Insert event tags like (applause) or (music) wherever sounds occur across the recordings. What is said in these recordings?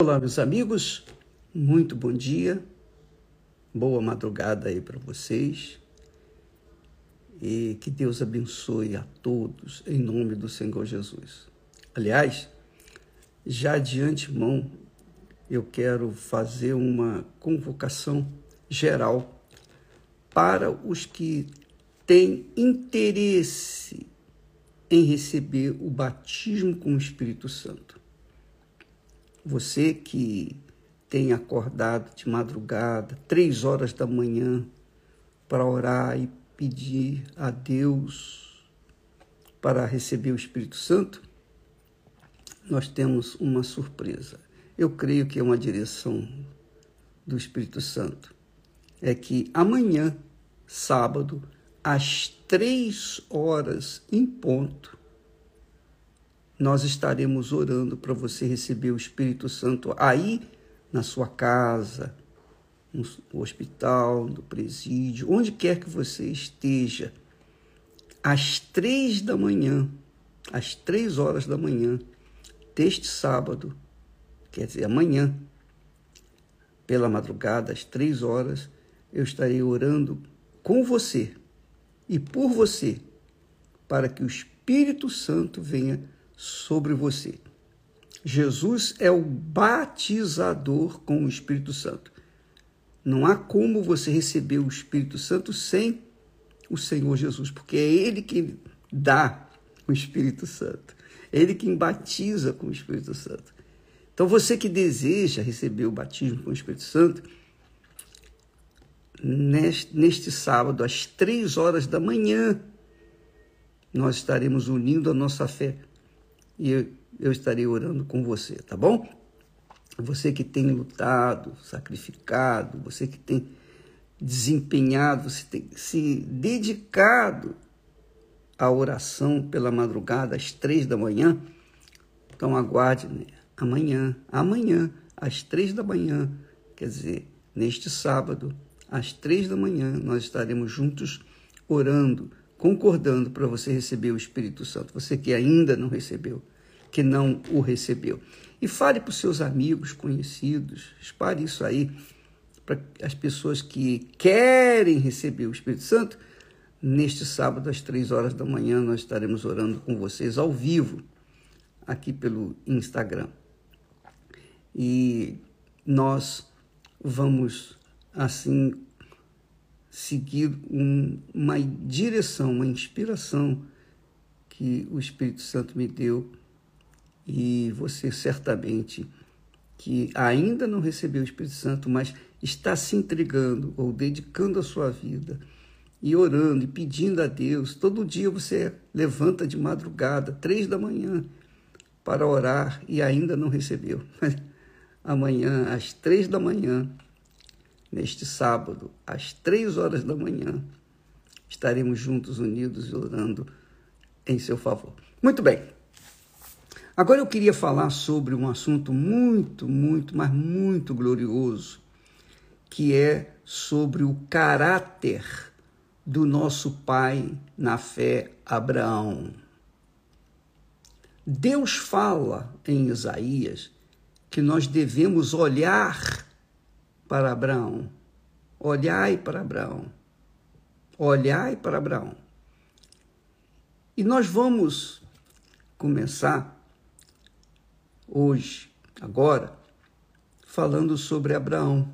Olá, meus amigos, muito bom dia, boa madrugada aí para vocês e que Deus abençoe a todos em nome do Senhor Jesus. Aliás, já de antemão eu quero fazer uma convocação geral para os que têm interesse em receber o batismo com o Espírito Santo. Você que tem acordado de madrugada, três horas da manhã, para orar e pedir a Deus para receber o Espírito Santo, nós temos uma surpresa. Eu creio que é uma direção do Espírito Santo. É que amanhã, sábado, às três horas em ponto, nós estaremos orando para você receber o Espírito Santo aí na sua casa, no hospital, no presídio, onde quer que você esteja, às três da manhã, às três horas da manhã deste sábado, quer dizer, amanhã, pela madrugada, às três horas, eu estarei orando com você e por você, para que o Espírito Santo venha sobre você. Jesus é o batizador com o Espírito Santo. Não há como você receber o Espírito Santo sem o Senhor Jesus, porque é Ele quem dá o Espírito Santo. É Ele quem batiza com o Espírito Santo. Então, você que deseja receber o batismo com o Espírito Santo, neste, neste sábado, às três horas da manhã, nós estaremos unindo a nossa fé e eu, estarei orando com você, tá bom? Você que tem lutado, sacrificado, você que tem desempenhado, se, tem, se dedicado à oração pela madrugada às três da manhã, então aguarde né? amanhã, amanhã, às três da manhã, quer dizer, neste sábado, às três da manhã, nós estaremos juntos orando concordando para você receber o Espírito Santo, você que ainda não recebeu, que não o recebeu. E fale para os seus amigos, conhecidos, espalhe isso aí para as pessoas que querem receber o Espírito Santo. Neste sábado, às três horas da manhã, nós estaremos orando com vocês ao vivo, aqui pelo Instagram. E nós vamos, assim, seguir um, uma direção, uma inspiração que o Espírito Santo me deu e você certamente que ainda não recebeu o Espírito Santo, mas está se entregando ou dedicando a sua vida e orando e pedindo a Deus. Todo dia você levanta de madrugada, três da manhã, para orar e ainda não recebeu. (laughs) Amanhã, às três da manhã, neste sábado, às três horas da manhã, estaremos juntos, unidos e orando em seu favor. Muito bem. Agora eu queria falar sobre um assunto muito, muito, mas muito glorioso, que é sobre o caráter do nosso pai na fé Abraão. Deus fala em Isaías que nós devemos olhar para Abraão. Olhai para Abraão. Olhai para Abraão. E nós vamos começar hoje, agora, falando sobre Abraão.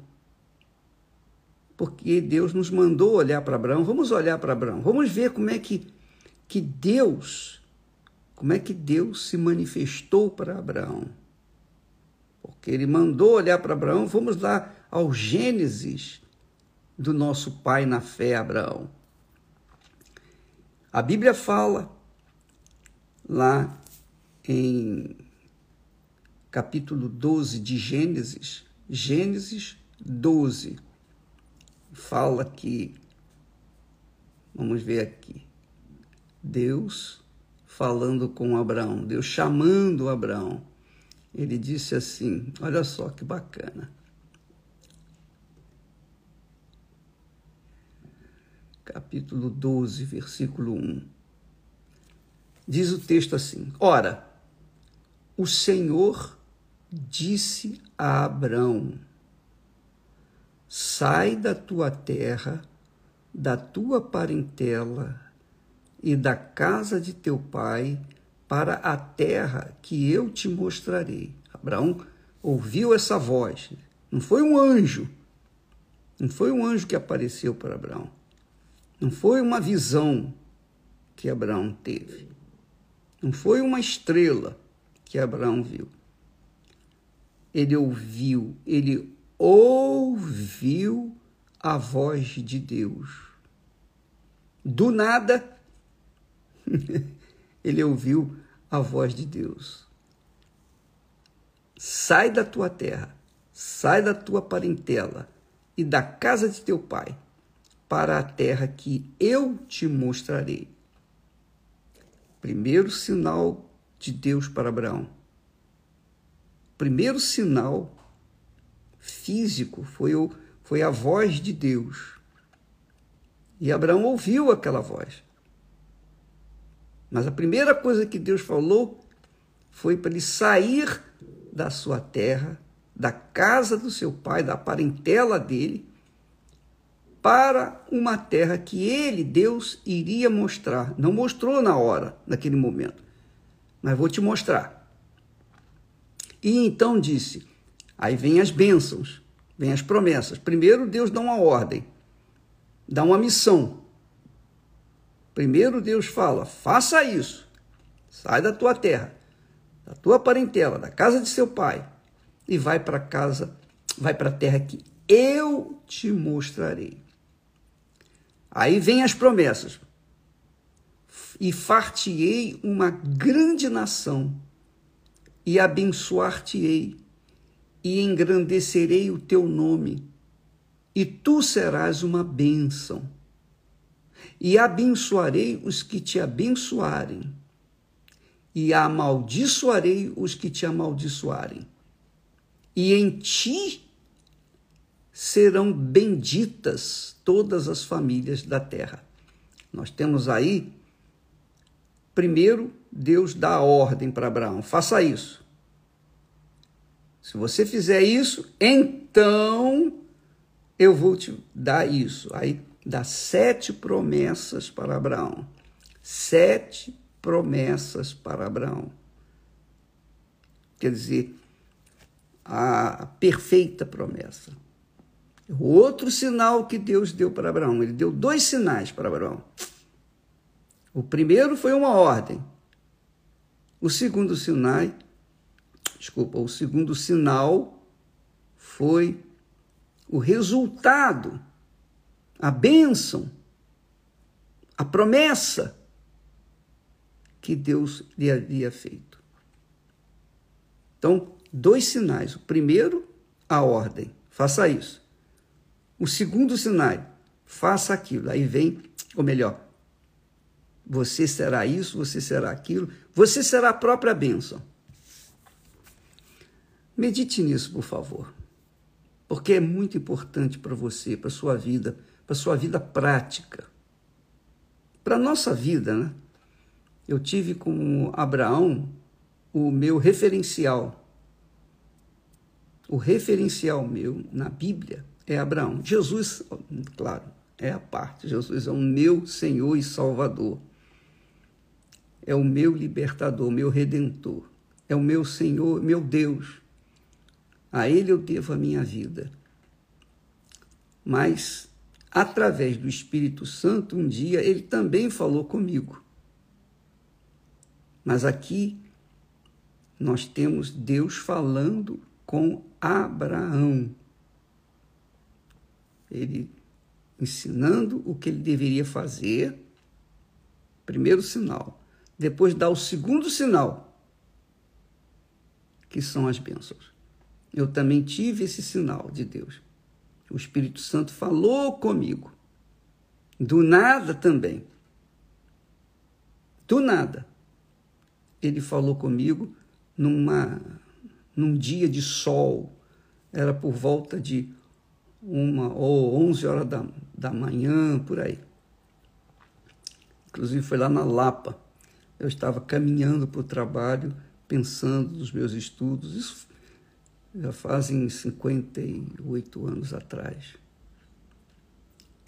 Porque Deus nos mandou olhar para Abraão. Vamos olhar para Abraão. Vamos ver como é que, que Deus, como é que Deus se manifestou para Abraão. Porque ele mandou olhar para Abraão. Vamos lá ao Gênesis do nosso pai na fé, Abraão. A Bíblia fala lá em capítulo 12 de Gênesis, Gênesis 12, fala que, vamos ver aqui, Deus falando com Abraão, Deus chamando Abraão. Ele disse assim: Olha só que bacana. Capítulo 12, versículo 1. Diz o texto assim: Ora, o Senhor disse a Abrão: Sai da tua terra, da tua parentela e da casa de teu pai para a terra que eu te mostrarei. Abraão ouviu essa voz. Não foi um anjo. Não foi um anjo que apareceu para Abraão. Não foi uma visão que Abraão teve. Não foi uma estrela que Abraão viu. Ele ouviu, ele ouviu a voz de Deus. Do nada, (laughs) ele ouviu a voz de Deus. Sai da tua terra, sai da tua parentela e da casa de teu pai, para a terra que eu te mostrarei. Primeiro sinal de Deus para Abraão. Primeiro sinal físico foi, o, foi a voz de Deus. E Abraão ouviu aquela voz. Mas a primeira coisa que Deus falou foi para ele sair da sua terra, da casa do seu pai, da parentela dele, para uma terra que ele, Deus, iria mostrar. Não mostrou na hora, naquele momento, mas vou te mostrar. E então disse: aí vem as bênçãos, vem as promessas. Primeiro, Deus dá uma ordem, dá uma missão. Primeiro, Deus fala: faça isso, sai da tua terra, da tua parentela, da casa de seu pai, e vai para casa, vai para a terra que eu te mostrarei. Aí vem as promessas. E fartiei uma grande nação, e abençoar-te-ei, e engrandecerei o teu nome, e tu serás uma bênção. E abençoarei os que te abençoarem, e amaldiçoarei os que te amaldiçoarem. E em ti serão benditas todas as famílias da terra. Nós temos aí, primeiro, Deus dá a ordem para Abraão: faça isso. Se você fizer isso, então eu vou te dar isso. Aí dá sete promessas para Abraão. Sete promessas para Abraão. Quer dizer, a perfeita promessa. Outro sinal que Deus deu para Abraão, ele deu dois sinais para Abraão. O primeiro foi uma ordem. O segundo sinal, desculpa, o segundo sinal foi o resultado, a bênção, a promessa que Deus lhe havia feito. Então, dois sinais. O primeiro, a ordem, faça isso. O segundo sinal, faça aquilo. Aí vem, ou melhor, você será isso, você será aquilo, você será a própria bênção. Medite nisso, por favor, porque é muito importante para você, para sua vida, para sua vida prática, para nossa vida, né? Eu tive com Abraão o meu referencial, o referencial meu na Bíblia é Abraão. Jesus, claro, é a parte. Jesus é o meu Senhor e Salvador. É o meu libertador, meu redentor. É o meu Senhor, meu Deus. A Ele eu devo a minha vida. Mas, através do Espírito Santo, um dia Ele também falou comigo. Mas aqui nós temos Deus falando com Abraão ele ensinando o que ele deveria fazer, primeiro sinal. Depois dá o segundo sinal, que são as bênçãos. Eu também tive esse sinal de Deus. O Espírito Santo falou comigo. Do nada também. Do nada. Ele falou comigo numa, num dia de sol. Era por volta de uma ou onze horas da, da manhã, por aí. Inclusive foi lá na Lapa. Eu estava caminhando para o trabalho, pensando nos meus estudos. Isso já fazem 58 anos atrás.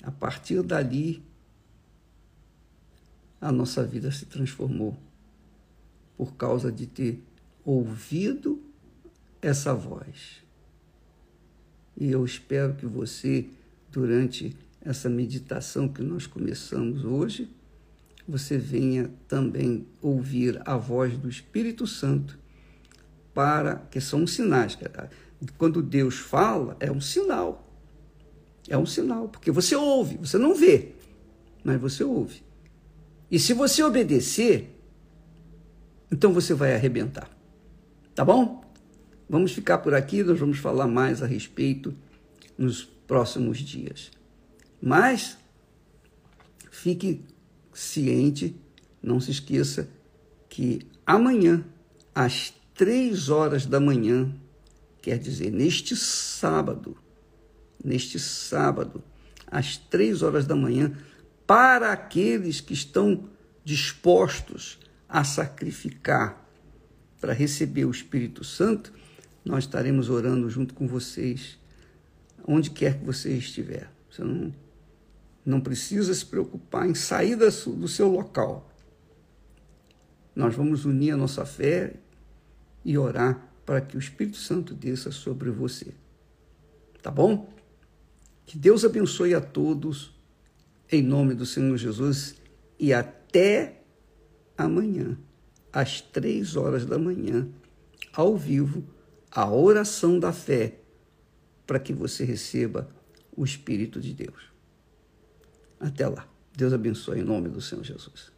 A partir dali, a nossa vida se transformou por causa de ter ouvido essa voz. E eu espero que você, durante essa meditação que nós começamos hoje, você venha também ouvir a voz do Espírito Santo para que são sinais. Quando Deus fala, é um sinal. É um sinal, porque você ouve, você não vê, mas você ouve. E se você obedecer, então você vai arrebentar. Tá bom? Vamos ficar por aqui, nós vamos falar mais a respeito nos próximos dias. Mas fique ciente, não se esqueça que amanhã, às três horas da manhã, quer dizer, neste sábado, neste sábado, às três horas da manhã, para aqueles que estão dispostos a sacrificar para receber o Espírito Santo, nós estaremos orando junto com vocês, onde quer que você estiver. Você não não precisa se preocupar em sair do seu local. Nós vamos unir a nossa fé e orar para que o Espírito Santo desça sobre você. Tá bom? Que Deus abençoe a todos, em nome do Senhor Jesus, e até amanhã, às três horas da manhã, ao vivo, a oração da fé, para que você receba o Espírito de Deus. Até lá. Deus abençoe em nome do Senhor Jesus.